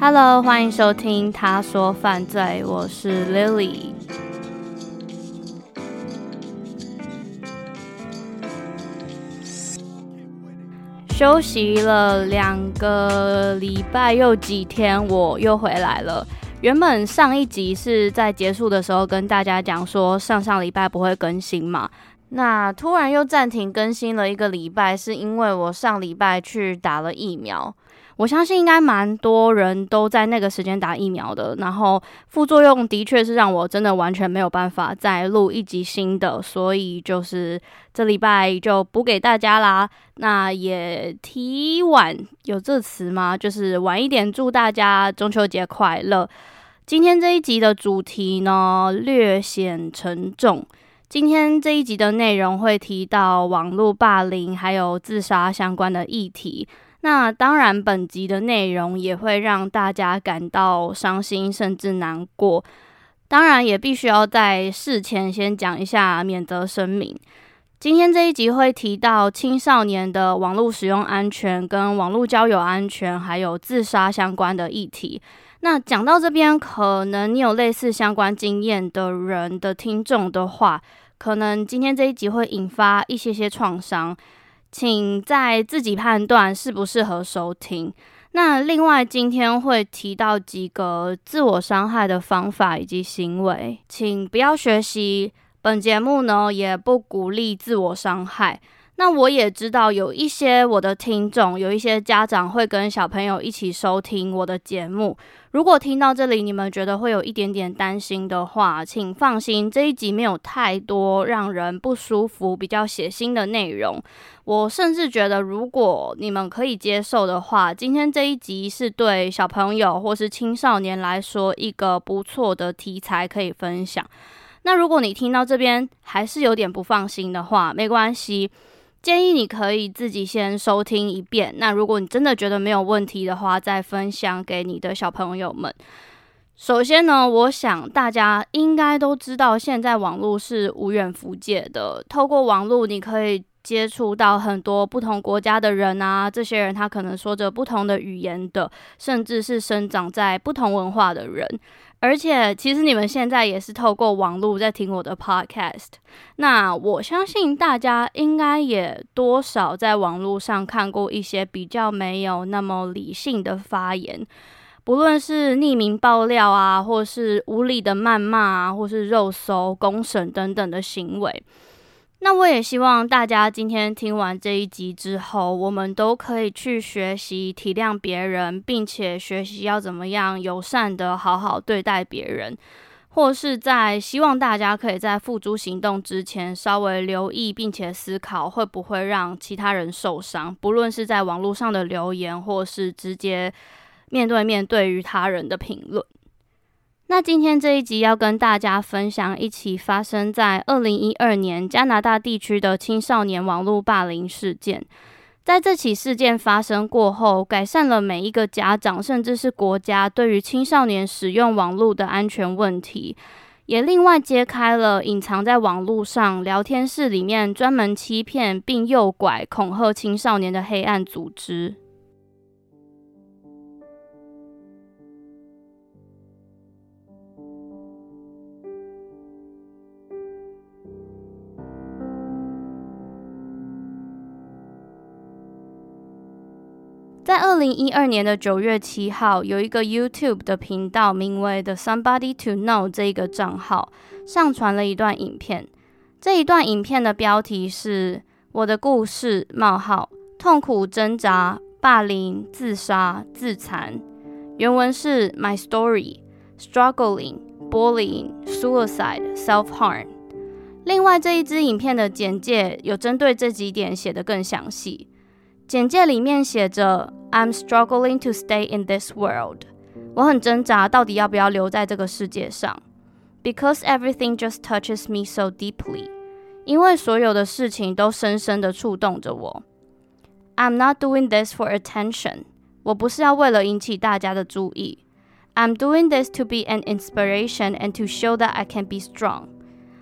Hello，欢迎收听《他说犯罪》，我是 Lily。休息了两个礼拜又几天，我又回来了。原本上一集是在结束的时候跟大家讲说，上上礼拜不会更新嘛。那突然又暂停更新了一个礼拜，是因为我上礼拜去打了疫苗。我相信应该蛮多人都在那个时间打疫苗的，然后副作用的确是让我真的完全没有办法再录一集新的，所以就是这礼拜就补给大家啦。那也提晚有这词吗？就是晚一点祝大家中秋节快乐。今天这一集的主题呢，略显沉重。今天这一集的内容会提到网络霸凌还有自杀相关的议题。那当然，本集的内容也会让大家感到伤心甚至难过。当然，也必须要在事前先讲一下免责声明。今天这一集会提到青少年的网络使用安全、跟网络交友安全，还有自杀相关的议题。那讲到这边，可能你有类似相关经验的人的听众的话，可能今天这一集会引发一些些创伤。请在自己判断适不适合收听。那另外，今天会提到几个自我伤害的方法以及行为，请不要学习。本节目呢，也不鼓励自我伤害。那我也知道有一些我的听众，有一些家长会跟小朋友一起收听我的节目。如果听到这里，你们觉得会有一点点担心的话，请放心，这一集没有太多让人不舒服、比较血腥的内容。我甚至觉得，如果你们可以接受的话，今天这一集是对小朋友或是青少年来说一个不错的题材可以分享。那如果你听到这边还是有点不放心的话，没关系。建议你可以自己先收听一遍。那如果你真的觉得没有问题的话，再分享给你的小朋友们。首先呢，我想大家应该都知道，现在网络是无远弗届的。透过网络，你可以接触到很多不同国家的人啊。这些人他可能说着不同的语言的，甚至是生长在不同文化的人。而且，其实你们现在也是透过网络在听我的 podcast。那我相信大家应该也多少在网络上看过一些比较没有那么理性的发言，不论是匿名爆料啊，或是无理的谩骂啊，或是肉搜、公审等等的行为。那我也希望大家今天听完这一集之后，我们都可以去学习体谅别人，并且学习要怎么样友善的好好对待别人，或是在希望大家可以在付诸行动之前稍微留意，并且思考会不会让其他人受伤，不论是在网络上的留言，或是直接面对面对于他人的评论。那今天这一集要跟大家分享一起发生在二零一二年加拿大地区的青少年网络霸凌事件。在这起事件发生过后，改善了每一个家长甚至是国家对于青少年使用网络的安全问题，也另外揭开了隐藏在网络上聊天室里面专门欺骗并诱拐恐吓青少年的黑暗组织。在二零一二年的九月七号，有一个 YouTube 的频道，名为 The Somebody to Know 这一个账号，上传了一段影片。这一段影片的标题是“我的故事：冒号痛苦挣扎、霸凌、自杀、自残”。原文是 “My story: struggling, bullying, suicide, self-harm”。另外，这一支影片的简介有针对这几点写得更详细。简介里面写着：“I'm struggling to stay in this world。”我很挣扎，到底要不要留在这个世界上。Because everything just touches me so deeply，因为所有的事情都深深的触动着我。I'm not doing this for attention，我不是要为了引起大家的注意。I'm doing this to be an inspiration and to show that I can be strong。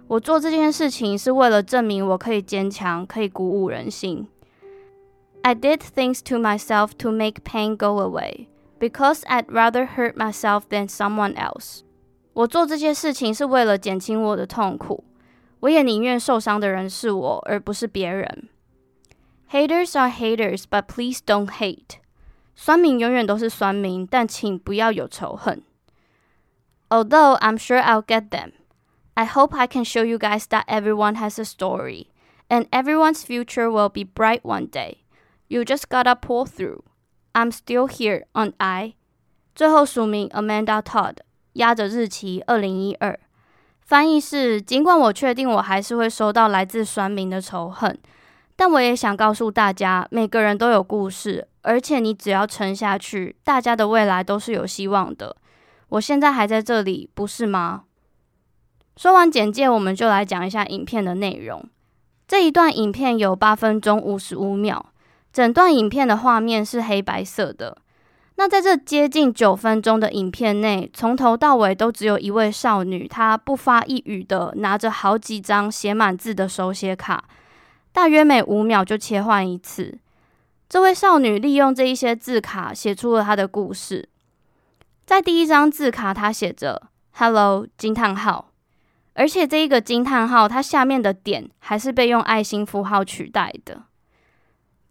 我做这件事情是为了证明我可以坚强，可以鼓舞人心。 I did things to myself to make pain go away, because I'd rather hurt myself than someone else. 我做这些事情是为了减轻我的痛苦，我也宁愿受伤的人是我，而不是别人。Haters are haters, but please don't hate. 酸民永远都是酸民，但请不要有仇恨。Although I'm sure I'll get them, I hope I can show you guys that everyone has a story, and everyone's future will be bright one day. You just gotta pull through. I'm still here, aren't I? 最后署名 Amanda Todd。压着日期，二零一二。翻译是：尽管我确定我还是会收到来自酸民的仇恨，但我也想告诉大家，每个人都有故事，而且你只要撑下去，大家的未来都是有希望的。我现在还在这里，不是吗？说完简介，我们就来讲一下影片的内容。这一段影片有八分钟五十五秒，整段影片的画面是黑白色的。那在这接近九分钟的影片内，从头到尾都只有一位少女，她不发一语的拿着好几张写满字的手写卡，大约每五秒就切换一次。这位少女利用这一些字卡写出了她的故事。在第一张字卡，她写着 “Hello” 惊叹号，而且这一个惊叹号，它下面的点还是被用爱心符号取代的。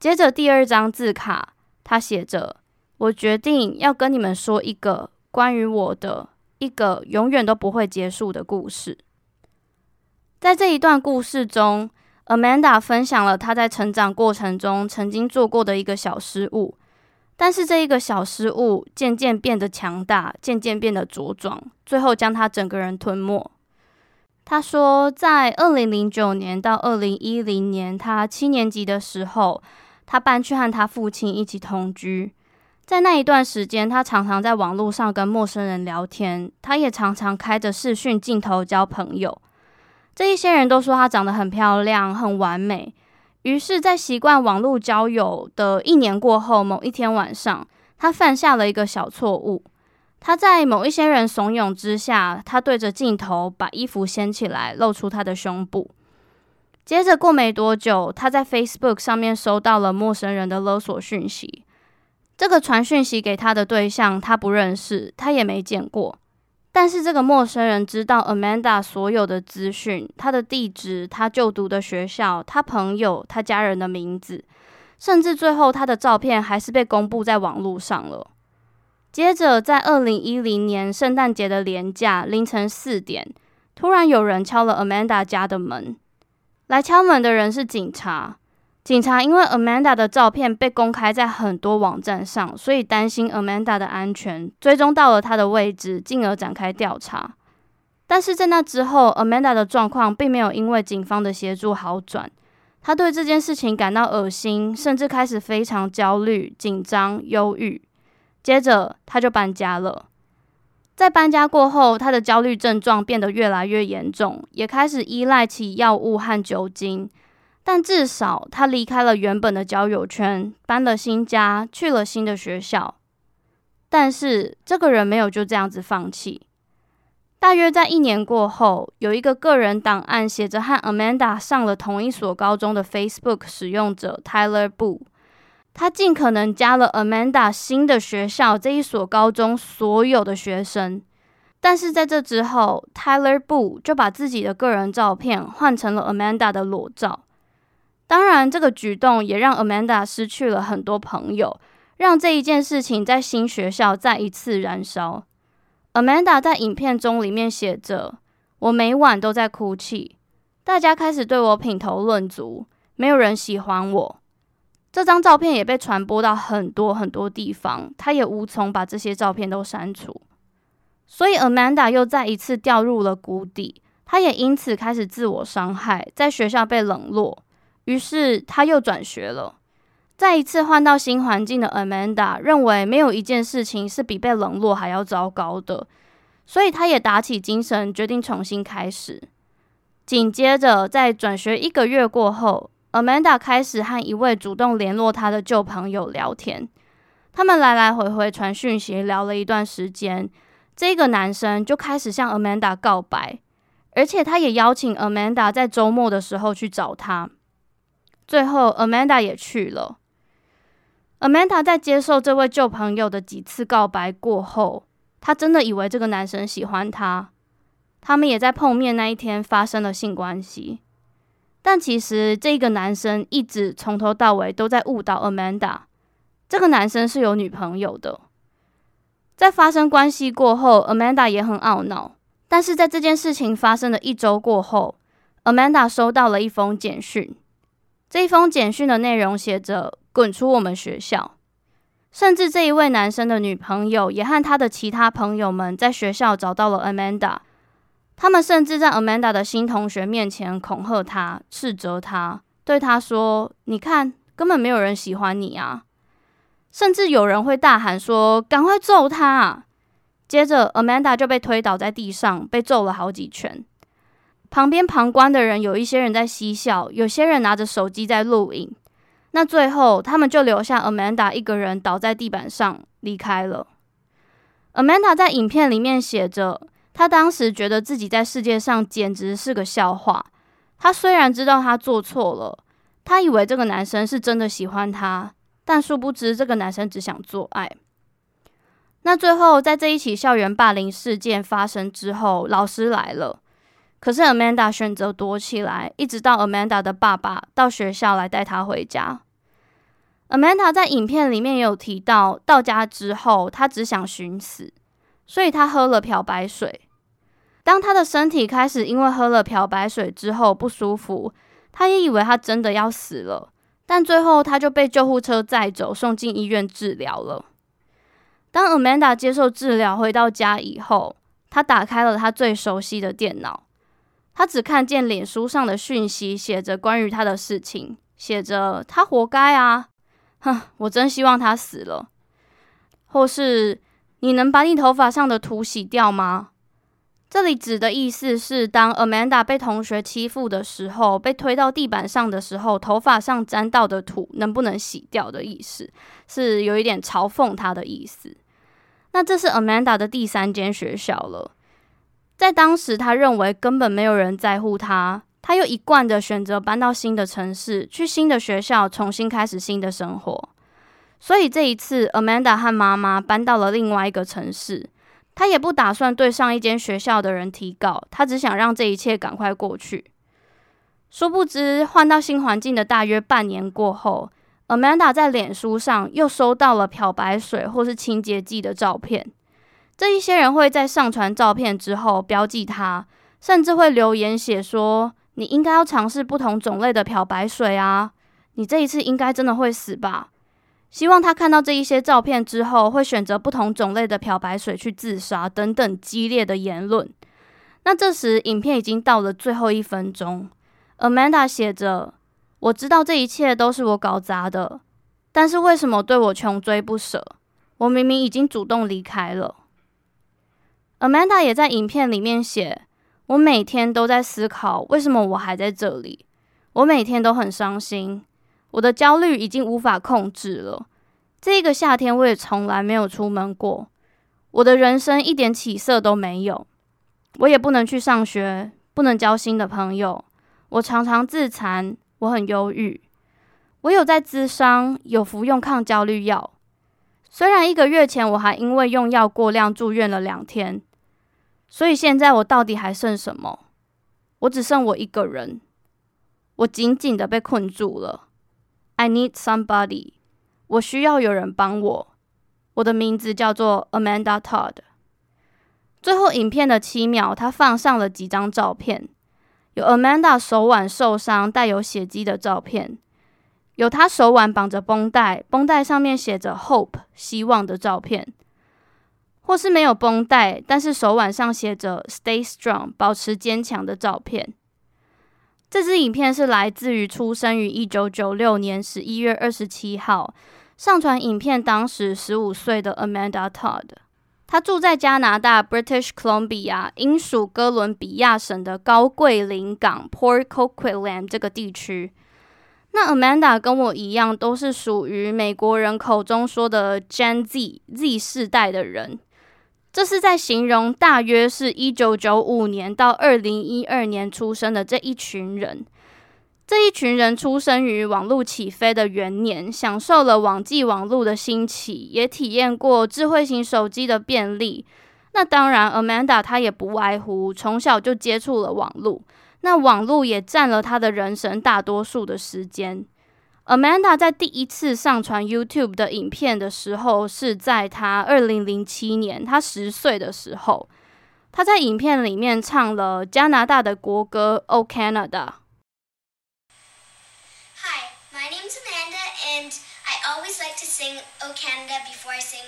接着第二张字卡，他写着。我决定要跟你们说一个关于我的一个永远都不会结束的故事。在这一段故事中，Amanda 分享了她在成长过程中曾经做过的一个小失误，但是这一个小失误渐渐变得强大，渐渐变得茁壮，最后将她整个人吞没。她说，在二零零九年到二零一零年，她七年级的时候，他搬去和他父亲一起同居。在那一段时间，他常常在网络上跟陌生人聊天，他也常常开着视讯镜头交朋友。这一些人都说他长得很漂亮、很完美。于是，在习惯网络交友的一年过后，某一天晚上，他犯下了一个小错误。他在某一些人怂恿之下，他对着镜头把衣服掀起来，露出他的胸部。接着过没多久，他在 Facebook 上面收到了陌生人的勒索讯息。这个传讯息给他的对象，他不认识，他也没见过。但是这个陌生人知道 Amanda 所有的资讯，他的地址、他就读的学校、他朋友、他家人的名字，甚至最后他的照片还是被公布在网络上了。接着，在二零一零年圣诞节的连假凌晨四点，突然有人敲了 Amanda 家的门。来敲门的人是警察。警察因为 Amanda 的照片被公开在很多网站上，所以担心 Amanda 的安全，追踪到了她的位置，进而展开调查。但是在那之后，Amanda 的状况并没有因为警方的协助好转，她对这件事情感到恶心，甚至开始非常焦虑、紧张、忧郁。接着，她就搬家了。在搬家过后，他的焦虑症状变得越来越严重，也开始依赖起药物和酒精。但至少他离开了原本的交友圈，搬了新家，去了新的学校。但是这个人没有就这样子放弃。大约在一年过后，有一个个人档案写着和 Amanda 上了同一所高中的 Facebook 使用者 Tyler Boo，他尽可能加了 Amanda 新的学校这一所高中所有的学生。但是在这之后，Tyler Boo 就把自己的个人照片换成了 Amanda 的裸照。当然，这个举动也让 Amanda 失去了很多朋友，让这一件事情在新学校再一次燃烧。Amanda 在影片中里面写着：“我每晚都在哭泣，大家开始对我品头论足，没有人喜欢我。”这张照片也被传播到很多很多地方，他也无从把这些照片都删除。所以 Amanda 又再一次掉入了谷底，他也因此开始自我伤害，在学校被冷落，于是他又转学了。再一次换到新环境的 Amanda 认为没有一件事情是比被冷落还要糟糕的，所以他也打起精神，决定重新开始。紧接着，在转学一个月过后，Amanda 开始和一位主动联络他的旧朋友聊天，他们来来回回传讯息，聊了一段时间，这个男生就开始向 Amanda 告白，而且他也邀请 Amanda 在周末的时候去找他。最后，Amanda 也去了。Amanda 在接受这位旧朋友的几次告白过后，她真的以为这个男生喜欢她。他们也在碰面那一天发生了性关系，但其实这个男生一直从头到尾都在误导 Amanda。这个男生是有女朋友的。在发生关系过后，Amanda 也很懊恼。但是在这件事情发生的一周过后，Amanda 收到了一封简讯。这一封简讯的内容写着。滚出我们学校！甚至这一位男生的女朋友也和他的其他朋友们在学校找到了 Amanda。他们甚至在 Amanda 的新同学面前恐吓他、斥责他，对他说：“你看，根本没有人喜欢你啊！”甚至有人会大喊说：“赶快揍他！”接着，Amanda 就被推倒在地上，被揍了好几拳。旁边旁观的人有一些人在嬉笑，有些人拿着手机在录影。那最后，他们就留下 Amanda 一个人倒在地板上离开了。Amanda 在影片里面写着，他当时觉得自己在世界上简直是个笑话。他虽然知道他做错了，他以为这个男生是真的喜欢她，但殊不知这个男生只想做爱。那最后，在这一起校园霸凌事件发生之后，老师来了。可是 Amanda 选择躲起来，一直到 Amanda 的爸爸到学校来带她回家。Amanda 在影片里面也有提到，到家之后她只想寻死，所以她喝了漂白水。当他的身体开始因为喝了漂白水之后不舒服，他也以为他真的要死了，但最后他就被救护车载走，送进医院治疗了。当 Amanda 接受治疗回到家以后，他打开了他最熟悉的电脑，他只看见脸书上的讯息，写着关于他的事情，写着他活该啊。哼，我真希望他死了。或是你能把你头发上的土洗掉吗？这里指的意思是，当 Amanda 被同学欺负的时候，被推到地板上的时候，头发上沾到的土能不能洗掉的意思，是有一点嘲讽他的意思。那这是 Amanda 的第三间学校了。在当时，他认为根本没有人在乎他。他又一贯的选择搬到新的城市，去新的学校，重新开始新的生活。所以这一次，Amanda 和妈妈搬到了另外一个城市。他也不打算对上一间学校的人提告，他只想让这一切赶快过去。殊不知，换到新环境的大约半年过后，Amanda 在脸书上又收到了漂白水或是清洁剂的照片。这一些人会在上传照片之后标记他，甚至会留言写说。你应该要尝试不同种类的漂白水啊！你这一次应该真的会死吧？希望他看到这一些照片之后，会选择不同种类的漂白水去自杀等等激烈的言论。那这时，影片已经到了最后一分钟，Amanda 写着：“我知道这一切都是我搞砸的，但是为什么对我穷追不舍？我明明已经主动离开了。”Amanda 也在影片里面写。我每天都在思考，为什么我还在这里？我每天都很伤心，我的焦虑已经无法控制了。这个夏天，我也从来没有出门过。我的人生一点起色都没有，我也不能去上学，不能交新的朋友。我常常自残，我很忧郁。我有在咨商，有服用抗焦虑药。虽然一个月前我还因为用药过量住院了两天。所以现在我到底还剩什么？我只剩我一个人，我紧紧的被困住了。I need somebody，我需要有人帮我。我的名字叫做 Amanda Todd。最后影片的七秒，他放上了几张照片，有 Amanda 手腕受伤、带有血迹的照片，有他手腕绑着绷带，绷带上面写着 Hope 希望的照片，或是没有绷带，但是手腕上写着 Stay Strong 保持坚强的照片。这支影片是来自于出生于一九九六年十一月二十七号，上传影片当时十五岁的 Amanda Todd。她住在加拿大 British Columbia 英属哥伦比亚省的高桂林港 Port Coquitlam 这个地区。那 Amanda 跟我一样，都是属于美国人口中说的 Gen Z Z 世代的人。这是在形容大约是一九九五年到二零一二年出生的这一群人。这一群人出生于网络起飞的元年，享受了网际网络的兴起，也体验过智慧型手机的便利。那当然，Amanda 她也不外乎从小就接触了网络，那网络也占了她的人生大多数的时间。Amanda 在第一次上传 YouTube 的影片的时候，是在她二零零七年，她十岁的时候，她在影片里面唱了加拿大的国歌《O Canada》。Hi, my name is Amanda, and I always like to sing O Canada before I sing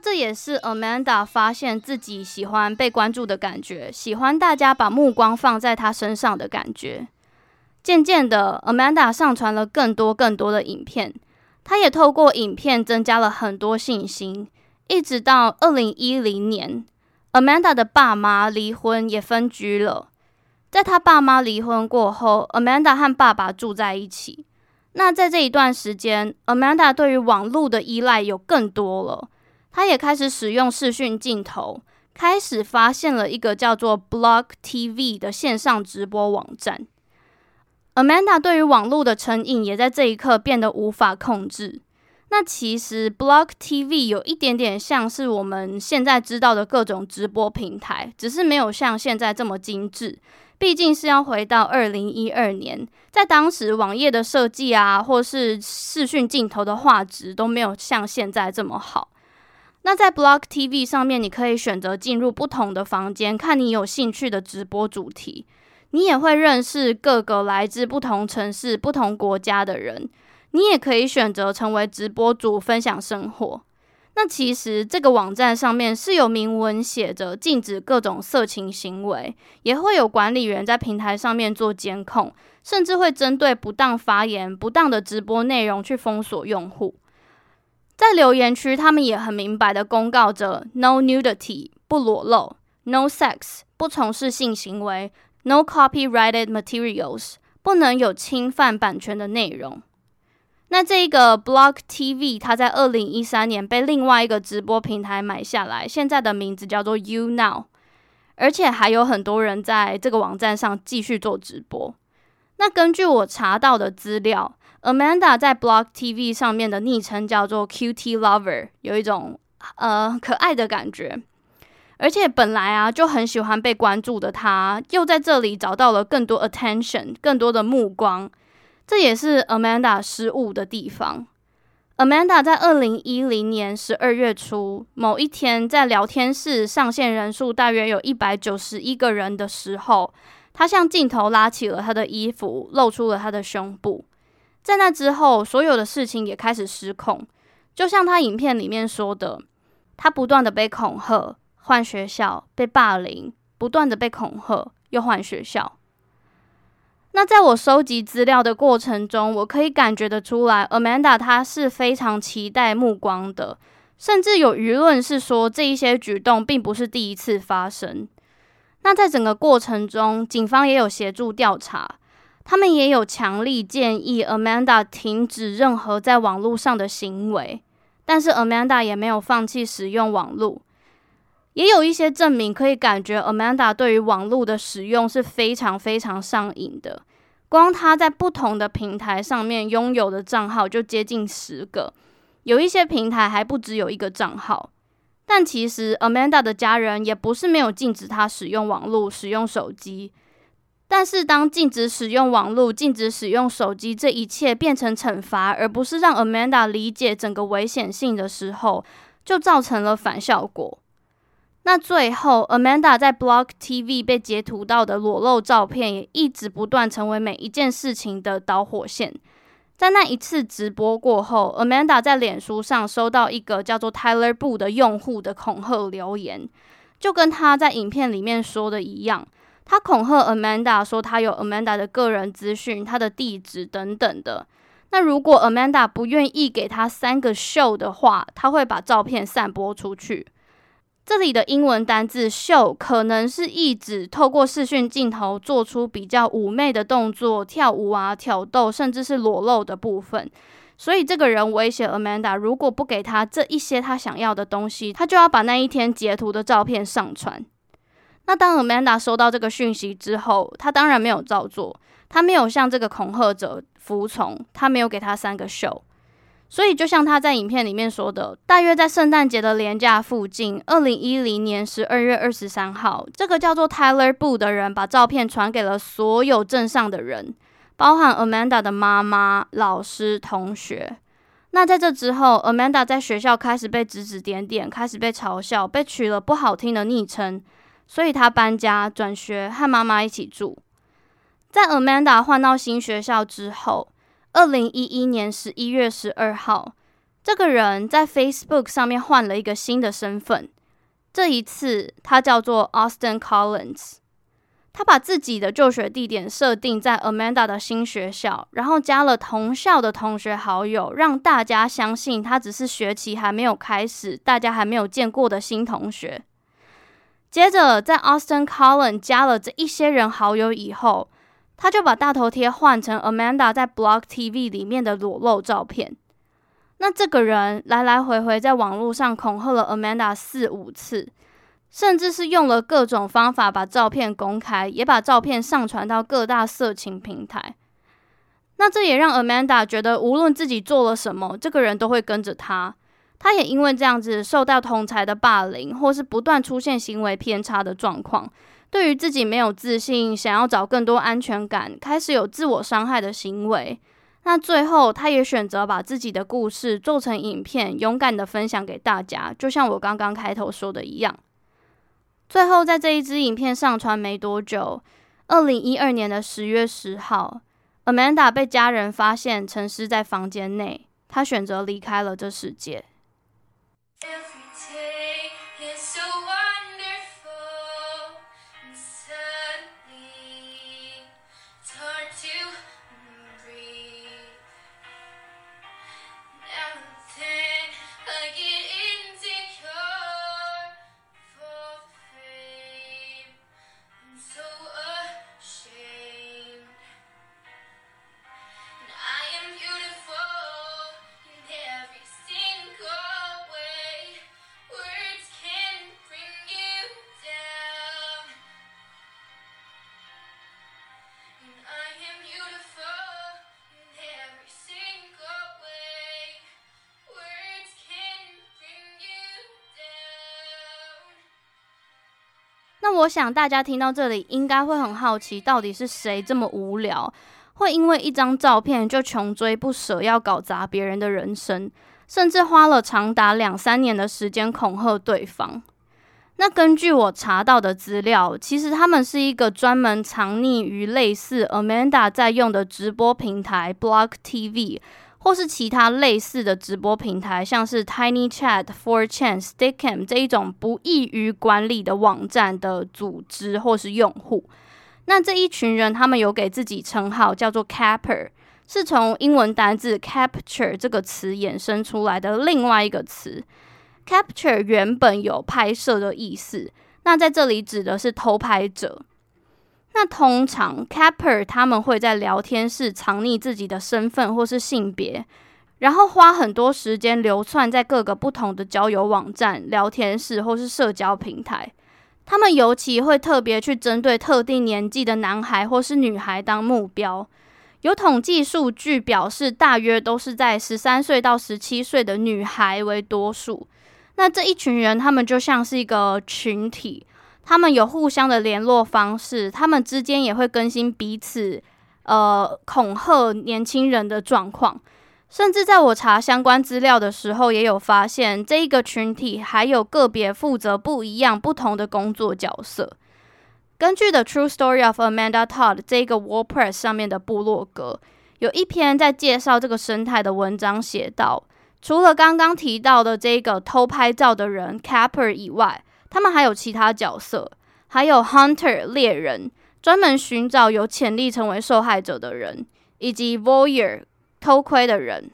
这也是 Amanda 发现自己喜欢被关注的感觉，喜欢大家把目光放在她身上的感觉。渐渐的，Amanda 上传了更多更多的影片，她也透过影片增加了很多信心。一直到二零一零年，Amanda 的爸妈离婚也分居了。在她爸妈离婚过后，Amanda 和爸爸住在一起。那在这一段时间，Amanda 对于网络的依赖有更多了。他也开始使用视讯镜头，开始发现了一个叫做 Block TV 的线上直播网站。Amanda 对于网络的成瘾也在这一刻变得无法控制。那其实 Block TV 有一点点像是我们现在知道的各种直播平台，只是没有像现在这么精致。毕竟是要回到二零一二年，在当时网页的设计啊，或是视讯镜头的画质都没有像现在这么好。那在 Block TV 上面，你可以选择进入不同的房间，看你有兴趣的直播主题。你也会认识各个来自不同城市、不同国家的人。你也可以选择成为直播主，分享生活。那其实这个网站上面是有明文写着禁止各种色情行为，也会有管理员在平台上面做监控，甚至会针对不当发言、不当的直播内容去封锁用户。在留言区，他们也很明白的公告着：No nudity，不裸露；No sex，不从事性行为；No copyrighted materials，不能有侵犯版权的内容。那这个 Block TV，它在二零一三年被另外一个直播平台买下来，现在的名字叫做 YouNow，而且还有很多人在这个网站上继续做直播。那根据我查到的资料，Amanda 在 Block TV 上面的昵称叫做 Q T Lover，有一种呃可爱的感觉。而且本来啊就很喜欢被关注的他，又在这里找到了更多 attention，更多的目光。这也是 Amanda 失误的地方。Amanda 在二零一零年十二月初某一天，在聊天室上线人数大约有一百九十一个人的时候，他向镜头拉起了他的衣服，露出了他的胸部。在那之后，所有的事情也开始失控。就像他影片里面说的，他不断的被恐吓，换学校，被霸凌，不断的被恐吓，又换学校。那在我收集资料的过程中，我可以感觉得出来，Amanda 她是非常期待目光的。甚至有舆论是说这一些举动并不是第一次发生。那在整个过程中，警方也有协助调查，他们也有强力建议 Amanda 停止任何在网络上的行为，但是 Amanda 也没有放弃使用网络。也有一些证明可以感觉 Amanda 对于网络的使用是非常非常上瘾的。光他在不同的平台上面拥有的账号就接近十个，有一些平台还不只有一个账号。但其实 Amanda 的家人也不是没有禁止他使用网络、使用手机。但是当禁止使用网络、禁止使用手机这一切变成惩罚，而不是让 Amanda 理解整个危险性的时候，就造成了反效果。那最后，Amanda 在 Block TV 被截图到的裸露照片，也一直不断成为每一件事情的导火线。在那一次直播过后，Amanda 在脸书上收到一个叫做 Tyler Boo 的用户的恐吓留言，就跟他在影片里面说的一样，他恐吓 Amanda 说他有 Amanda 的个人资讯、他的地址等等的。那如果 Amanda 不愿意给他三个 show 的话，他会把照片散播出去。这里的英文单字 show 可能是意指透过视讯镜头做出比较妩媚的动作，跳舞啊、挑逗，甚至是裸露的部分。所以这个人威胁 Amanda，如果不给他这一些他想要的东西，他就要把那一天截图的照片上传。那当 Amanda 收到这个讯息之后，他当然没有照做，他没有向这个恐吓者服从，他没有给他三个 show。所以，就像他在影片里面说的，大约在圣诞节的连假附近，二零一零年十二月二十三号，这个叫做 Tyler Boo 的人把照片传给了所有镇上的人，包含 Amanda 的妈妈、老师、同学。那在这之后，Amanda 在学校开始被指指点点，开始被嘲笑，被取了不好听的昵称，所以他搬家转学，和妈妈一起住。在 Amanda 换到新学校之后，二零一一年十一月十二号，这个人在 Facebook 上面换了一个新的身份。这一次，他叫做 Austin Collins。他把自己的就学地点设定在 Amanda 的新学校，然后加了同校的同学好友，让大家相信他只是学期还没有开始，大家还没有见过的新同学。接着，在 Austin Collin 加了这一些人好友以后，他就把大头贴换成 Amanda 在 Block TV 里面的裸露照片。那这个人来来回回在网络上恐吓了 Amanda 四五次，甚至是用了各种方法把照片公开，也把照片上传到各大色情平台。那这也让 Amanda 觉得，无论自己做了什么，这个人都会跟着他。他也因为这样子受到同才的霸凌，或是不断出现行为偏差的状况。对于自己没有自信，想要找更多安全感，开始有自我伤害的行为。那最后，他也选择把自己的故事做成影片，勇敢的分享给大家，就像我刚刚开头说的一样。最后，在这一支影片上传没多久，二零一二年的十月十号，Amanda 被家人发现沉尸在房间内，她选择离开了这世界。那我想大家听到这里应该会很好奇，到底是谁这么无聊，会因为一张照片就穷追不舍，要搞砸别人的人生，甚至花了长达两三年的时间恐吓对方？那根据我查到的资料，其实他们是一个专门藏匿于类似 Amanda 在用的直播平台 Block TV。或是其他类似的直播平台，像是 Tiny Chat、for ChatStickam 这一种不易于管理的网站的组织或是用户。那这一群人，他们有给自己称号，叫做 Capper，是从英文单字 capture 这个词衍生出来的另外一个词。capture 原本有拍摄的意思，那在这里指的是偷拍者。那通常 capper 他们会在聊天室藏匿自己的身份或是性别，然后花很多时间流窜在各个不同的交友网站、聊天室或是社交平台。他们尤其会特别去针对特定年纪的男孩或是女孩当目标。有统计数据表示，大约都是在十三岁到十七岁的女孩为多数。那这一群人，他们就像是一个群体。他们有互相的联络方式，他们之间也会更新彼此，呃，恐吓年轻人的状况。甚至在我查相关资料的时候，也有发现这一个群体还有个别负责不一样、不同的工作角色。根据 The True Story of Amanda Todd 这个 WordPress 上面的部落格，有一篇在介绍这个生态的文章，写到，除了刚刚提到的这个偷拍照的人 Capper 以外，他们还有其他角色，还有 Hunter 猎人，专门寻找有潜力成为受害者的人，以及 Voyeur 偷窥的人。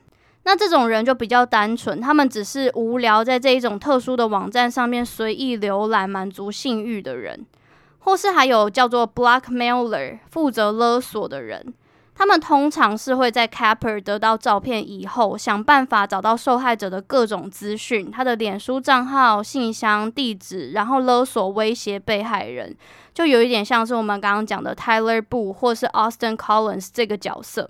那这种人就比较单纯，他们只是无聊在这一种特殊的网站上面随意浏览，满足性欲的人，或是还有叫做 Blackmailer 负责勒索的人。他们通常是会在 Capper 得到照片以后，想办法找到受害者的各种资讯，他的脸书账号、信箱、地址，然后勒索、威胁被害人，就有一点像是我们刚刚讲的 Tyler Boo 或是 Austin Collins 这个角色。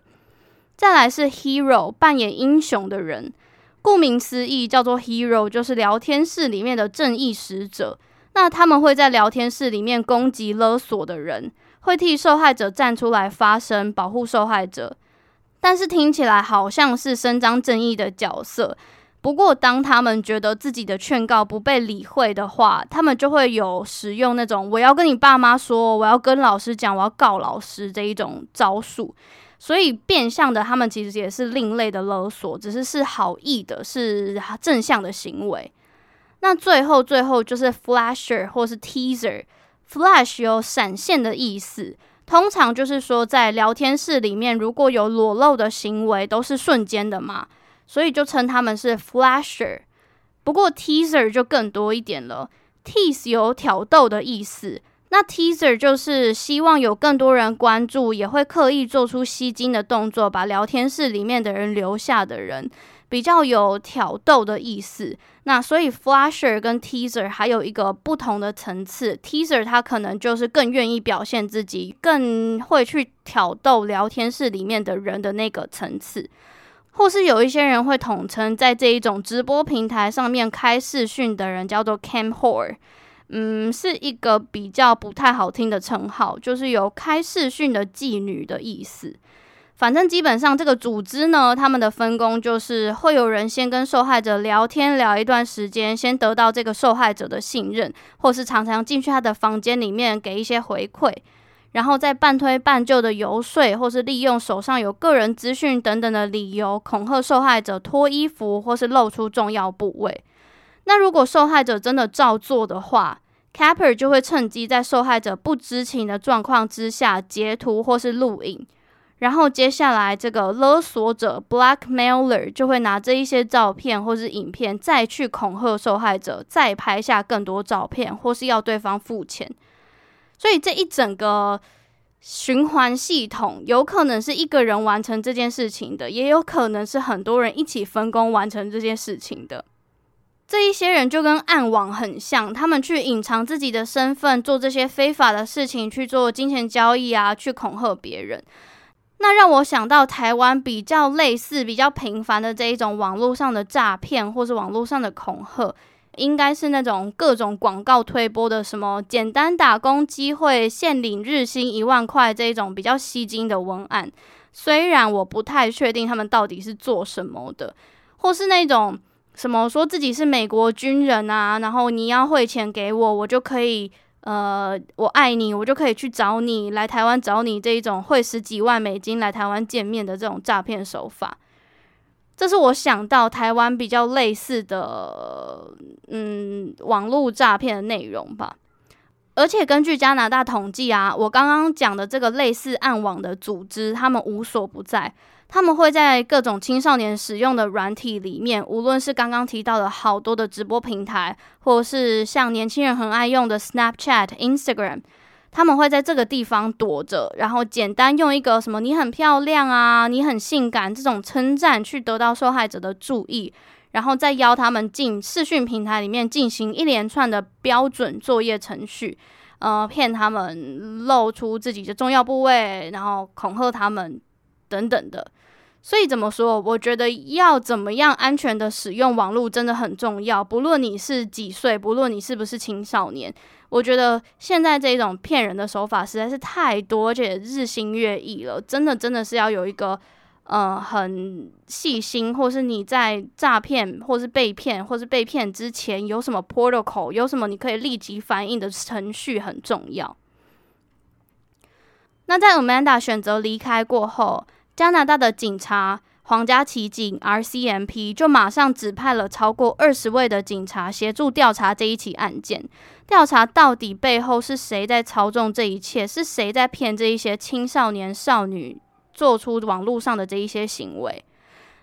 再来是 Hero，扮演英雄的人，顾名思义叫做 Hero，就是聊天室里面的正义使者。那他们会在聊天室里面攻击勒索的人。会替受害者站出来发声，保护受害者，但是听起来好像是伸张正义的角色。不过，当他们觉得自己的劝告不被理会的话，他们就会有使用那种“我要跟你爸妈说，我要跟老师讲，我要告老师”这一种招数。所以，变相的，他们其实也是另类的勒索，只是是好意的，是正向的行为。那最后，最后就是 flasher 或是 teaser。Flash 有闪现的意思，通常就是说在聊天室里面如果有裸露的行为，都是瞬间的嘛，所以就称他们是 Flasher。不过 Teaser 就更多一点了，Tease 有挑逗的意思，那 Teaser 就是希望有更多人关注，也会刻意做出吸睛的动作，把聊天室里面的人留下的人。比较有挑逗的意思，那所以 flasher 跟 teaser 还有一个不同的层次。teaser 他可能就是更愿意表现自己，更会去挑逗聊天室里面的人的那个层次，或是有一些人会统称在这一种直播平台上面开视讯的人叫做 cam whore，嗯，是一个比较不太好听的称号，就是有开视讯的妓女的意思。反正基本上这个组织呢，他们的分工就是会有人先跟受害者聊天聊一段时间，先得到这个受害者的信任，或是常常进去他的房间里面给一些回馈，然后再半推半就的游说，或是利用手上有个人资讯等等的理由恐吓受害者脱衣服或是露出重要部位。那如果受害者真的照做的话，Capper 就会趁机在受害者不知情的状况之下截图或是录影。然后接下来，这个勒索者 （blackmailer） 就会拿这一些照片或是影片，再去恐吓受害者，再拍下更多照片，或是要对方付钱。所以这一整个循环系统，有可能是一个人完成这件事情的，也有可能是很多人一起分工完成这件事情的。这一些人就跟暗网很像，他们去隐藏自己的身份，做这些非法的事情，去做金钱交易啊，去恐吓别人。那让我想到台湾比较类似、比较频繁的这一种网络上的诈骗，或是网络上的恐吓，应该是那种各种广告推播的什么简单打工机会、现领日薪一万块这一种比较吸睛的文案。虽然我不太确定他们到底是做什么的，或是那种什么说自己是美国军人啊，然后你要汇钱给我，我就可以。呃，我爱你，我就可以去找你，来台湾找你这一种汇十几万美金来台湾见面的这种诈骗手法，这是我想到台湾比较类似的，嗯，网络诈骗的内容吧。而且根据加拿大统计啊，我刚刚讲的这个类似暗网的组织，他们无所不在。他们会在各种青少年使用的软体里面，无论是刚刚提到的好多的直播平台，或是像年轻人很爱用的 Snapchat、Instagram。他们会在这个地方躲着，然后简单用一个什么“你很漂亮啊，你很性感”这种称赞去得到受害者的注意，然后再邀他们进视讯平台里面进行一连串的标准作业程序，呃，骗他们露出自己的重要部位，然后恐吓他们等等的。所以怎么说？我觉得要怎么样安全的使用网络真的很重要。不论你是几岁，不论你是不是青少年，我觉得现在这种骗人的手法实在是太多，而且日新月异了。真的真的是要有一个呃很细心，或是你在诈骗，或是被骗，或是被骗之前有什么 protocol，有什么你可以立即反应的程序很重要。那在 Amanda 选择离开过后。加拿大的警察皇家骑警 RCMP 就马上指派了超过二十位的警察协助调查这一起案件，调查到底背后是谁在操纵这一切，是谁在骗这一些青少年少女做出网络上的这一些行为。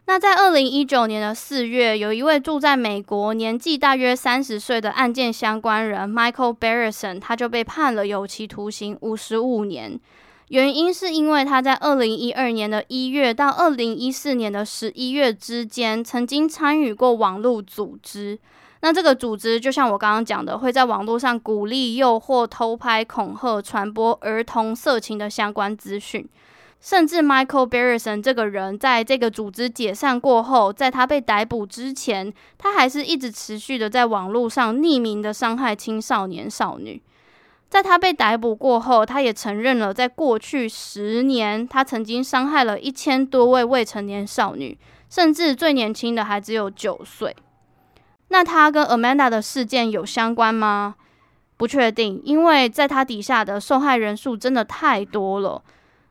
那在二零一九年的四月，有一位住在美国、年纪大约三十岁的案件相关人 Michael Barrison，他就被判了有期徒刑五十五年。原因是因为他在二零一二年的一月到二零一四年的十一月之间，曾经参与过网络组织。那这个组织就像我刚刚讲的，会在网络上鼓励、诱惑、偷拍、恐吓、传播儿童色情的相关资讯。甚至 Michael Barrison 这个人，在这个组织解散过后，在他被逮捕之前，他还是一直持续的在网络上匿名的伤害青少年少女。在他被逮捕过后，他也承认了，在过去十年，他曾经伤害了一千多位未成年少女，甚至最年轻的还只有九岁。那他跟 Amanda 的事件有相关吗？不确定，因为在他底下的受害人数真的太多了。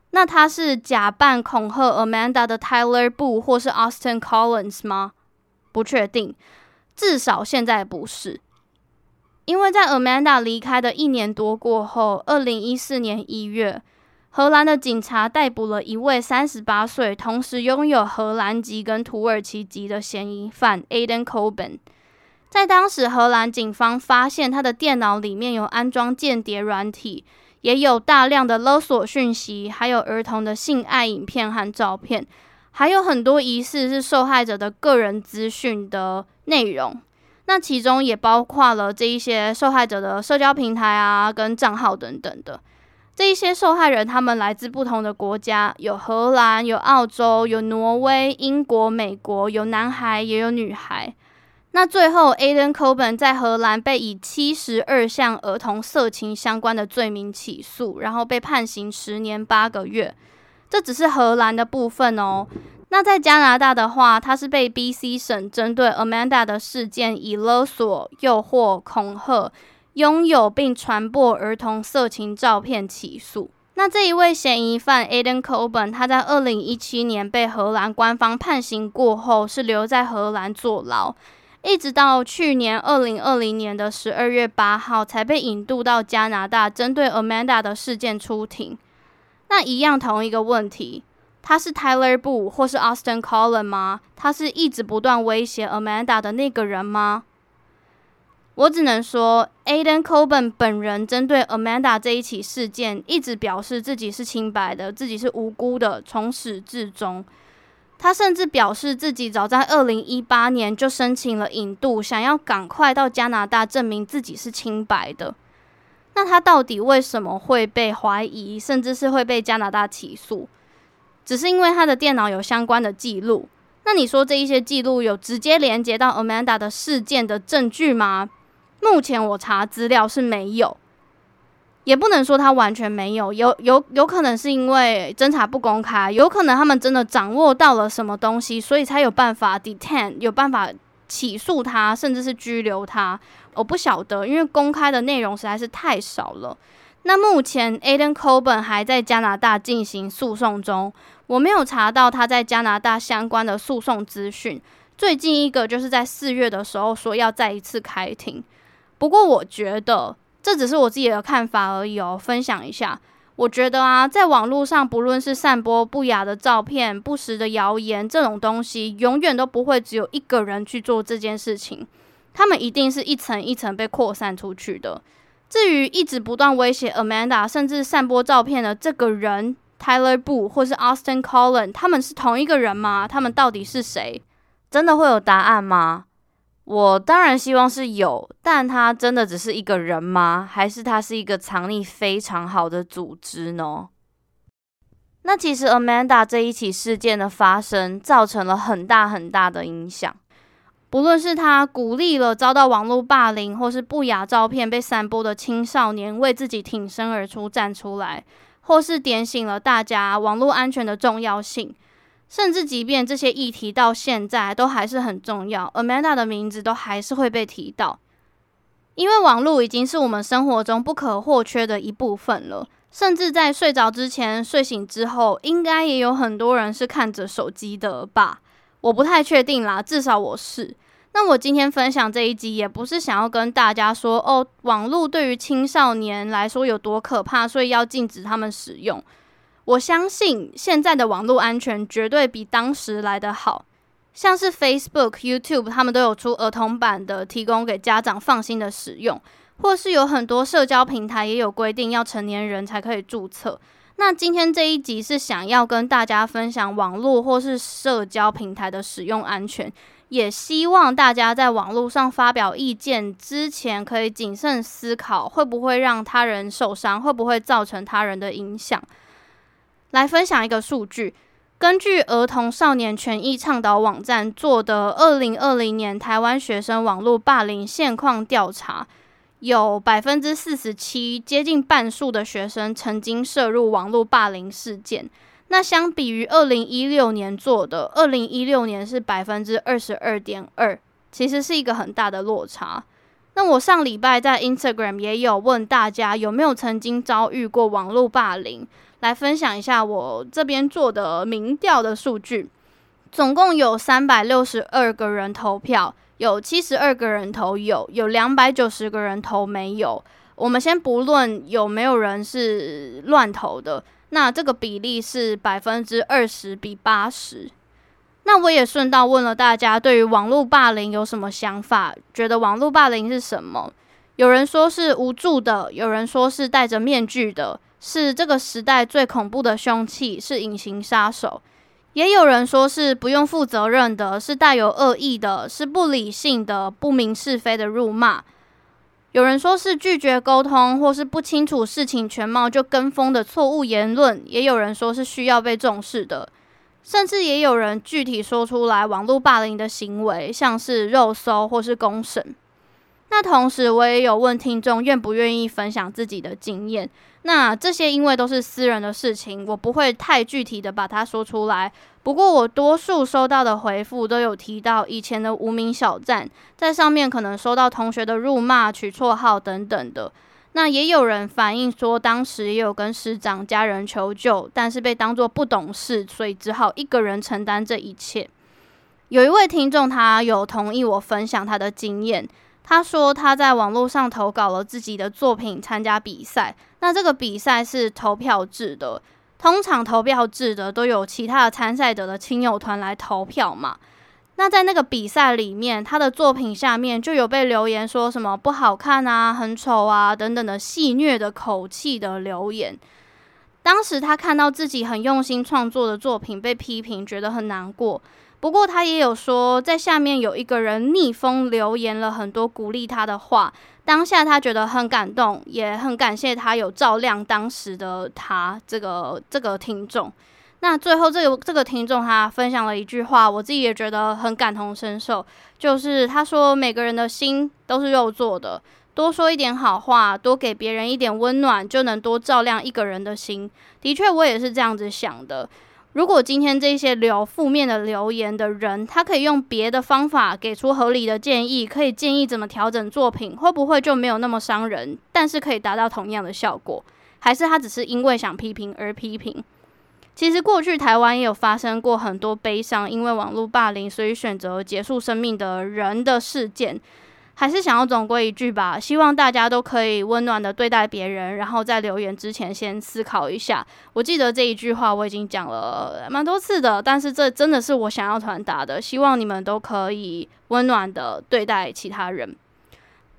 那他是假扮恐吓 Amanda 的 Tyler 不或是 Austin Collins 吗？不确定，至少现在不是。因为在 Amanda 离开的一年多过后，二零一四年一月，荷兰的警察逮捕了一位三十八岁，同时拥有荷兰籍跟土耳其籍的嫌疑犯 Aiden Coben。在当时，荷兰警方发现他的电脑里面有安装间谍软体，也有大量的勒索讯息，还有儿童的性爱影片和照片，还有很多疑似是受害者的个人资讯的内容。那其中也包括了这一些受害者的社交平台啊，跟账号等等的。这一些受害人，他们来自不同的国家，有荷兰，有澳洲，有挪威、英国、美国，有男孩也有女孩。那最后，Aiden Coben 在荷兰被以七十二项儿童色情相关的罪名起诉，然后被判刑十年八个月。这只是荷兰的部分哦。那在加拿大的话，他是被 BC 省针对 Amanda 的事件以勒索、诱惑、恐吓、拥有并传播儿童色情照片起诉。那这一位嫌疑犯 Aiden Coben，他在二零一七年被荷兰官方判刑过后，是留在荷兰坐牢，一直到去年二零二零年的十二月八号才被引渡到加拿大，针对 Amanda 的事件出庭。那一样同一个问题。他是 Tyler Boo 或是 Austin Collin 吗？他是一直不断威胁 Amanda 的那个人吗？我只能说，Aiden Coben 本人针对 Amanda 这一起事件，一直表示自己是清白的，自己是无辜的，从始至终。他甚至表示自己早在二零一八年就申请了引渡，想要赶快到加拿大证明自己是清白的。那他到底为什么会被怀疑，甚至是会被加拿大起诉？只是因为他的电脑有相关的记录，那你说这一些记录有直接连接到 Amanda 的事件的证据吗？目前我查资料是没有，也不能说他完全没有，有有有可能是因为侦查不公开，有可能他们真的掌握到了什么东西，所以才有办法 detain，有办法起诉他，甚至是拘留他。我不晓得，因为公开的内容实在是太少了。那目前 Aden Coben 还在加拿大进行诉讼中，我没有查到他在加拿大相关的诉讼资讯。最近一个就是在四月的时候说要再一次开庭，不过我觉得这只是我自己的看法而已哦，分享一下。我觉得啊，在网络上，不论是散播不雅的照片、不实的谣言这种东西，永远都不会只有一个人去做这件事情，他们一定是一层一层被扩散出去的。至于一直不断威胁 Amanda，甚至散播照片的这个人 Tyler Boo 或是 Austin Collen，他们是同一个人吗？他们到底是谁？真的会有答案吗？我当然希望是有，但他真的只是一个人吗？还是他是一个藏匿非常好的组织呢？那其实 Amanda 这一起事件的发生，造成了很大很大的影响。不论是他鼓励了遭到网络霸凌或是不雅照片被散播的青少年为自己挺身而出站出来，或是点醒了大家网络安全的重要性。甚至，即便这些议题到现在都还是很重要，Amanda 的名字都还是会被提到，因为网络已经是我们生活中不可或缺的一部分了。甚至在睡着之前、睡醒之后，应该也有很多人是看着手机的吧？我不太确定啦，至少我是。那我今天分享这一集，也不是想要跟大家说哦，网络对于青少年来说有多可怕，所以要禁止他们使用。我相信现在的网络安全绝对比当时来得好，像是 Facebook、YouTube，他们都有出儿童版的，提供给家长放心的使用，或是有很多社交平台也有规定要成年人才可以注册。那今天这一集是想要跟大家分享网络或是社交平台的使用安全，也希望大家在网络上发表意见之前可以谨慎思考，会不会让他人受伤，会不会造成他人的影响。来分享一个数据，根据儿童少年权益倡导网站做的二零二零年台湾学生网络霸凌现况调查，有百分之四十七，接近半数的学生曾经涉入网络霸凌事件。那相比于二零一六年做的，二零一六年是百分之二十二点二，其实是一个很大的落差。那我上礼拜在 Instagram 也有问大家有没有曾经遭遇过网络霸凌。来分享一下我这边做的民调的数据，总共有三百六十二个人投票，有七十二个人投有，有两百九十个人投没有。我们先不论有没有人是乱投的，那这个比例是百分之二十比八十。那我也顺道问了大家，对于网络霸凌有什么想法？觉得网络霸凌是什么？有人说是无助的，有人说是戴着面具的。是这个时代最恐怖的凶器，是隐形杀手。也有人说是不用负责任的，是带有恶意的，是不理性的、不明是非的辱骂。有人说是拒绝沟通，或是不清楚事情全貌就跟风的错误言论。也有人说是需要被重视的，甚至也有人具体说出来网络霸凌的行为，像是肉搜或是公审。那同时，我也有问听众愿不愿意分享自己的经验。那这些因为都是私人的事情，我不会太具体的把它说出来。不过我多数收到的回复都有提到以前的无名小站，在上面可能收到同学的辱骂、取绰号等等的。那也有人反映说，当时也有跟师长、家人求救，但是被当作不懂事，所以只好一个人承担这一切。有一位听众，他有同意我分享他的经验。他说他在网络上投稿了自己的作品参加比赛，那这个比赛是投票制的，通常投票制的都有其他的参赛者的亲友团来投票嘛。那在那个比赛里面，他的作品下面就有被留言说什么不好看啊、很丑啊等等的戏谑的口气的留言。当时他看到自己很用心创作的作品被批评，觉得很难过。不过他也有说，在下面有一个人逆风留言了很多鼓励他的话，当下他觉得很感动，也很感谢他有照亮当时的他这个这个听众。那最后这个这个听众他分享了一句话，我自己也觉得很感同身受，就是他说每个人的心都是肉做的，多说一点好话，多给别人一点温暖，就能多照亮一个人的心。的确，我也是这样子想的。如果今天这些留负面的留言的人，他可以用别的方法给出合理的建议，可以建议怎么调整作品，会不会就没有那么伤人？但是可以达到同样的效果，还是他只是因为想批评而批评？其实过去台湾也有发生过很多悲伤，因为网络霸凌所以选择结束生命的人的事件。还是想要总归一句吧，希望大家都可以温暖的对待别人，然后在留言之前先思考一下。我记得这一句话我已经讲了蛮多次的，但是这真的是我想要传达的，希望你们都可以温暖的对待其他人。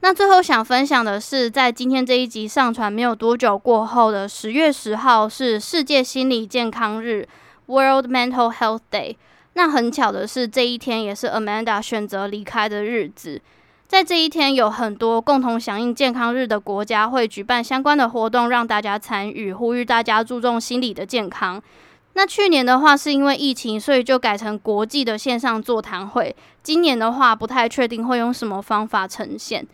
那最后想分享的是，在今天这一集上传没有多久过后的十月十号是世界心理健康日 （World Mental Health Day）。那很巧的是，这一天也是 Amanda 选择离开的日子。在这一天，有很多共同响应健康日的国家会举办相关的活动，让大家参与，呼吁大家注重心理的健康。那去年的话，是因为疫情，所以就改成国际的线上座谈会。今年的话，不太确定会用什么方法呈现。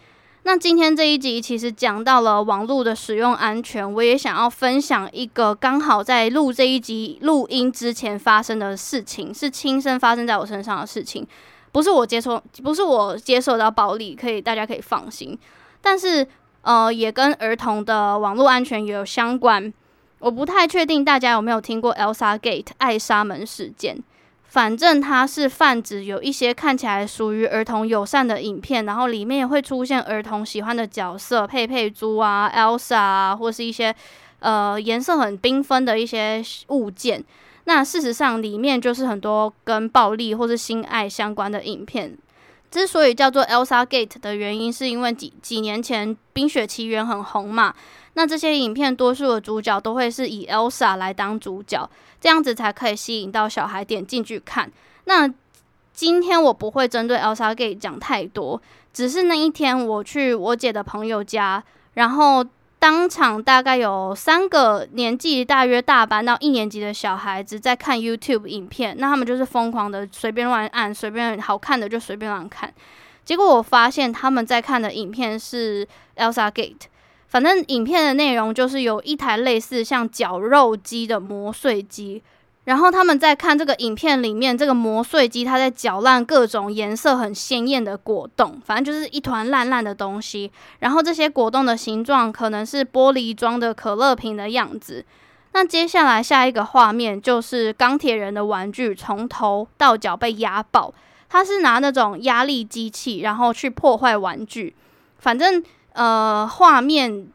那今天这一集其实讲到了网络的使用安全，我也想要分享一个刚好在录这一集录音之前发生的事情，是亲身发生在我身上的事情。不是我接受，不是我接受到暴力，可以大家可以放心。但是，呃，也跟儿童的网络安全也有相关。我不太确定大家有没有听过 Elsa Gate 爱莎门事件。反正它是泛指有一些看起来属于儿童友善的影片，然后里面也会出现儿童喜欢的角色，佩佩猪啊、Elsa 啊，或是一些呃颜色很缤纷的一些物件。那事实上，里面就是很多跟暴力或是性爱相关的影片。之所以叫做 Elsa Gate 的原因，是因为几几年前《冰雪奇缘》很红嘛。那这些影片多数的主角都会是以 Elsa 来当主角，这样子才可以吸引到小孩点进去看。那今天我不会针对 Elsa Gate 讲太多，只是那一天我去我姐的朋友家，然后。当场大概有三个年纪大约大班到一年级的小孩子在看 YouTube 影片，那他们就是疯狂的随便乱按，随便好看的就随便乱看。结果我发现他们在看的影片是 Elsa Gate，反正影片的内容就是有一台类似像绞肉机的磨碎机。然后他们在看这个影片里面，这个磨碎机它在搅烂各种颜色很鲜艳的果冻，反正就是一团烂烂的东西。然后这些果冻的形状可能是玻璃装的可乐瓶的样子。那接下来下一个画面就是钢铁人的玩具从头到脚被压爆，他是拿那种压力机器然后去破坏玩具。反正呃画面。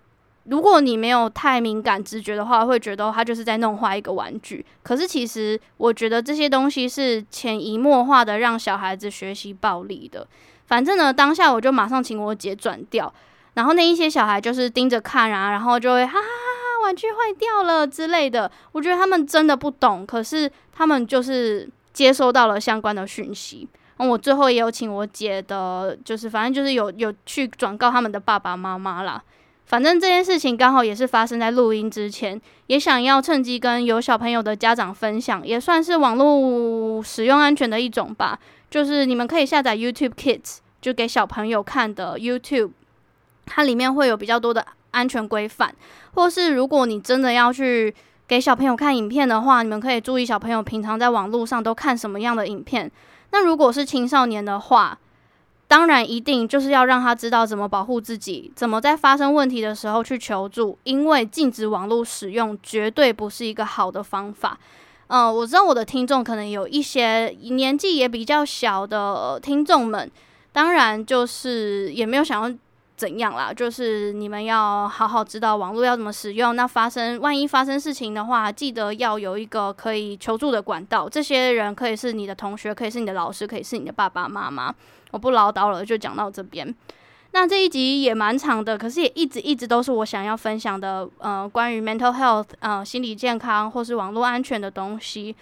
如果你没有太敏感直觉的话，会觉得他就是在弄坏一个玩具。可是其实我觉得这些东西是潜移默化的让小孩子学习暴力的。反正呢，当下我就马上请我姐转掉，然后那一些小孩就是盯着看啊，然后就会哈哈哈哈，玩具坏掉了之类的。我觉得他们真的不懂，可是他们就是接收到了相关的讯息。嗯，我最后也有请我姐的，就是反正就是有有去转告他们的爸爸妈妈啦。反正这件事情刚好也是发生在录音之前，也想要趁机跟有小朋友的家长分享，也算是网络使用安全的一种吧。就是你们可以下载 YouTube Kids，就给小朋友看的 YouTube，它里面会有比较多的安全规范。或是如果你真的要去给小朋友看影片的话，你们可以注意小朋友平常在网络上都看什么样的影片。那如果是青少年的话，当然，一定就是要让他知道怎么保护自己，怎么在发生问题的时候去求助。因为禁止网络使用绝对不是一个好的方法。嗯、我知道我的听众可能有一些年纪也比较小的听众们，当然就是也没有想要怎样啦，就是你们要好好知道网络要怎么使用。那发生万一发生事情的话，记得要有一个可以求助的管道。这些人可以是你的同学，可以是你的老师，可以是你的爸爸妈妈。我不唠叨了，就讲到这边。那这一集也蛮长的，可是也一直一直都是我想要分享的，呃，关于 mental health，呃，心理健康或是网络安全的东西。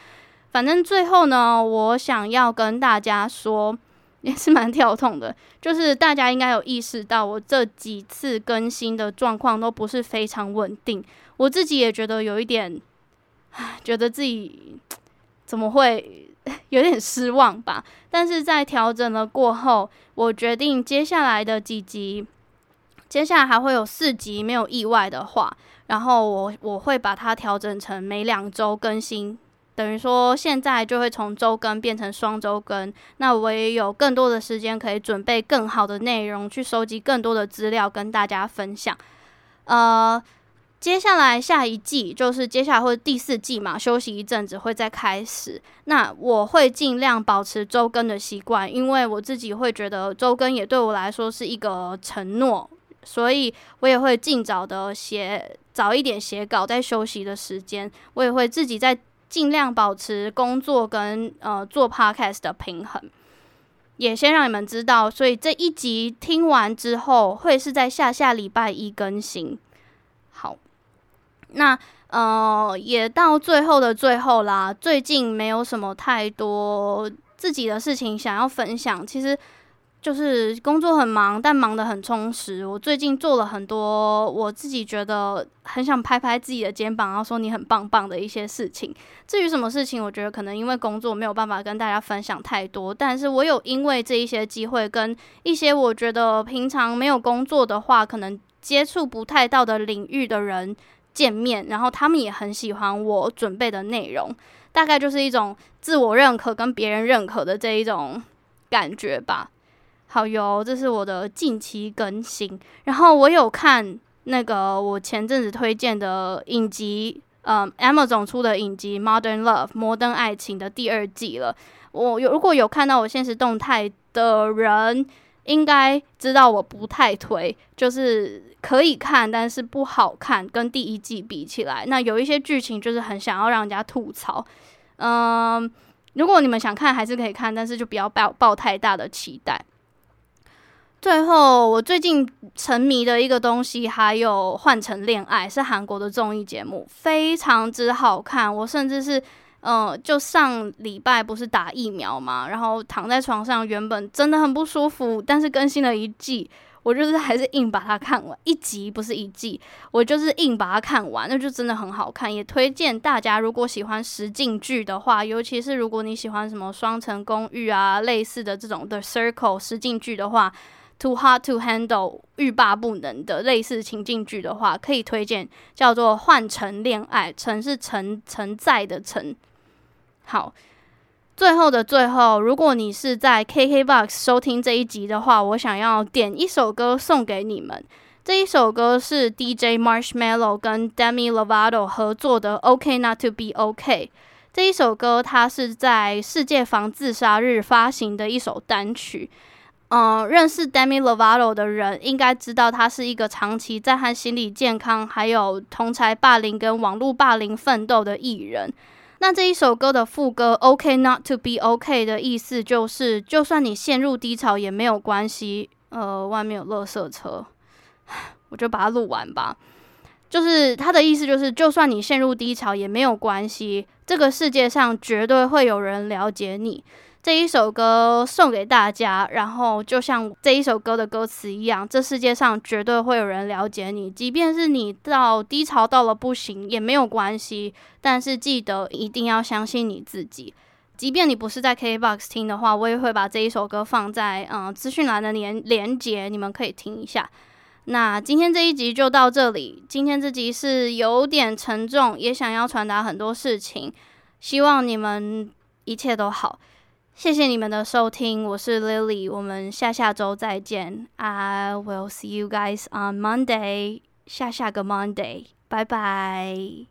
反正最后呢，我想要跟大家说，也是蛮跳痛的，就是大家应该有意识到，我这几次更新的状况都不是非常稳定，我自己也觉得有一点，觉得自己怎么会？有点失望吧，但是在调整了过后，我决定接下来的几集，接下来还会有四集，没有意外的话，然后我我会把它调整成每两周更新，等于说现在就会从周更变成双周更，那我也有更多的时间可以准备更好的内容，去收集更多的资料跟大家分享，呃。接下来下一季就是接下来或者第四季嘛，休息一阵子会再开始。那我会尽量保持周更的习惯，因为我自己会觉得周更也对我来说是一个承诺，所以我也会尽早的写，早一点写稿，在休息的时间，我也会自己在尽量保持工作跟呃做 podcast 的平衡。也先让你们知道，所以这一集听完之后，会是在下下礼拜一更新。好。那呃，也到最后的最后啦。最近没有什么太多自己的事情想要分享，其实就是工作很忙，但忙得很充实。我最近做了很多我自己觉得很想拍拍自己的肩膀，然后说你很棒棒的一些事情。至于什么事情，我觉得可能因为工作没有办法跟大家分享太多，但是我有因为这一些机会，跟一些我觉得平常没有工作的话，可能接触不太到的领域的人。见面，然后他们也很喜欢我准备的内容，大概就是一种自我认可跟别人认可的这一种感觉吧。好哟，这是我的近期更新。然后我有看那个我前阵子推荐的影集，嗯，Amazon 出的影集《Modern Love》摩登爱情的第二季了。我有如果有看到我现实动态的人。应该知道我不太推，就是可以看，但是不好看，跟第一季比起来，那有一些剧情就是很想要让人家吐槽。嗯，如果你们想看，还是可以看，但是就不要抱抱太大的期待。最后，我最近沉迷的一个东西，还有《换乘恋爱》，是韩国的综艺节目，非常之好看，我甚至是。嗯，就上礼拜不是打疫苗嘛，然后躺在床上，原本真的很不舒服，但是更新了一季，我就是还是硬把它看完，一集不是一季，我就是硬把它看完，那就真的很好看，也推荐大家，如果喜欢实境剧的话，尤其是如果你喜欢什么双层公寓啊，类似的这种的 Circle 实境剧的话，Too hard to Handle 欲罢不能的类似情境剧的话，可以推荐叫做换乘恋爱，成是承承载的承。好，最后的最后，如果你是在 KKBOX 收听这一集的话，我想要点一首歌送给你们。这一首歌是 DJ Marshmello 跟 Demi Lovato 合作的《OK Not to Be OK》。这一首歌它是在世界防自杀日发行的一首单曲。嗯，认识 Demi Lovato 的人应该知道，他是一个长期在和心理健康、还有同侪霸凌跟网络霸凌奋斗的艺人。那这一首歌的副歌 “OK not to be OK” 的意思就是，就算你陷入低潮也没有关系。呃，外面有垃圾车，我就把它录完吧。就是他的意思就是，就算你陷入低潮也没有关系，这个世界上绝对会有人了解你。这一首歌送给大家，然后就像这一首歌的歌词一样，这世界上绝对会有人了解你，即便是你到低潮到了不行也没有关系。但是记得一定要相信你自己，即便你不是在 KBox 听的话，我也会把这一首歌放在嗯资讯栏的连连接，你们可以听一下。那今天这一集就到这里，今天这集是有点沉重，也想要传达很多事情，希望你们一切都好。谢谢你们的收听，我是 Lily，我们下下周再见。I will see you guys on Monday，下下个 Monday，拜拜。